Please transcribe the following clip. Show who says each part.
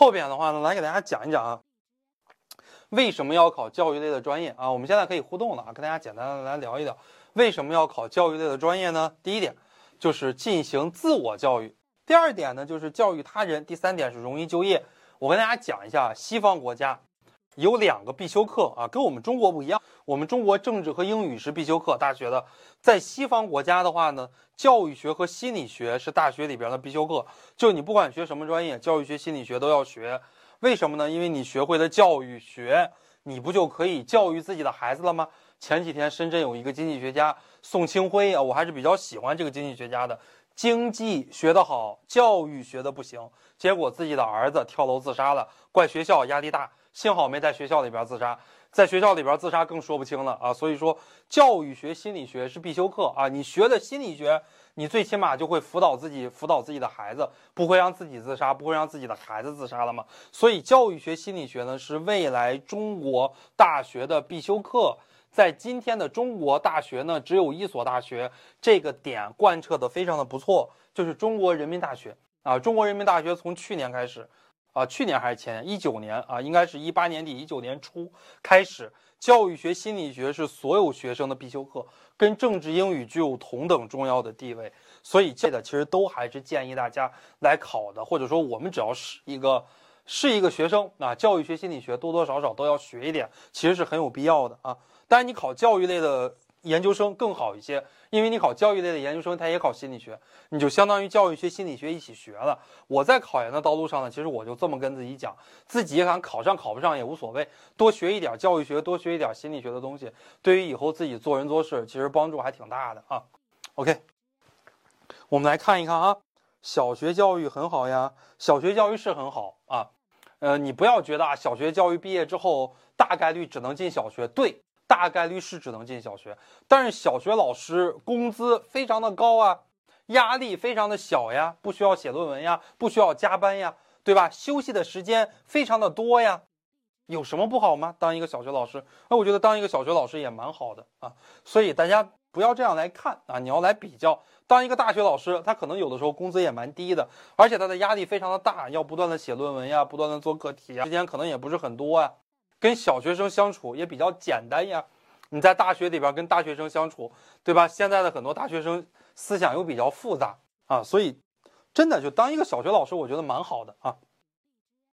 Speaker 1: 后边的话呢，来给大家讲一讲啊，为什么要考教育类的专业啊？我们现在可以互动了啊，跟大家简单的来聊一聊，为什么要考教育类的专业呢？第一点就是进行自我教育，第二点呢就是教育他人，第三点是容易就业。我跟大家讲一下，西方国家有两个必修课啊，跟我们中国不一样。我们中国政治和英语是必修课，大学的。在西方国家的话呢，教育学和心理学是大学里边的必修课。就你不管学什么专业，教育学、心理学都要学。为什么呢？因为你学会了教育学，你不就可以教育自己的孩子了吗？前几天深圳有一个经济学家宋清辉啊，我还是比较喜欢这个经济学家的。经济学得好，教育学的不行，结果自己的儿子跳楼自杀了，怪学校压力大，幸好没在学校里边自杀。在学校里边自杀更说不清了啊！所以说，教育学、心理学是必修课啊！你学的心理学，你最起码就会辅导自己、辅导自己的孩子，不会让自己自杀，不会让自己的孩子自杀了吗？所以，教育学、心理学呢，是未来中国大学的必修课。在今天的中国大学呢，只有一所大学这个点贯彻的非常的不错，就是中国人民大学啊！中国人民大学从去年开始。啊，去年还是前年，一九年啊，应该是一八年底、一九年初开始，教育学、心理学是所有学生的必修课，跟政治、英语具有同等重要的地位。所以这个其实都还是建议大家来考的，或者说我们只要是一个是一个学生啊，教育学、心理学多多少少都要学一点，其实是很有必要的啊。但是，你考教育类的。研究生更好一些，因为你考教育类的研究生，他也考心理学，你就相当于教育学、心理学一起学了。我在考研的道路上呢，其实我就这么跟自己讲，自己也想考上考不上也无所谓，多学一点教育学，多学一点心理学的东西，对于以后自己做人做事，其实帮助还挺大的啊。OK，我们来看一看啊，小学教育很好呀，小学教育是很好啊，呃，你不要觉得啊，小学教育毕业之后大概率只能进小学，对。大概率是只能进小学，但是小学老师工资非常的高啊，压力非常的小呀，不需要写论文呀，不需要加班呀，对吧？休息的时间非常的多呀，有什么不好吗？当一个小学老师，那我觉得当一个小学老师也蛮好的啊。所以大家不要这样来看啊，你要来比较，当一个大学老师，他可能有的时候工资也蛮低的，而且他的压力非常的大，要不断的写论文呀，不断的做课题呀，时间可能也不是很多啊。跟小学生相处也比较简单呀，你在大学里边跟大学生相处，对吧？现在的很多大学生思想又比较复杂啊，所以真的就当一个小学老师，我觉得蛮好的啊。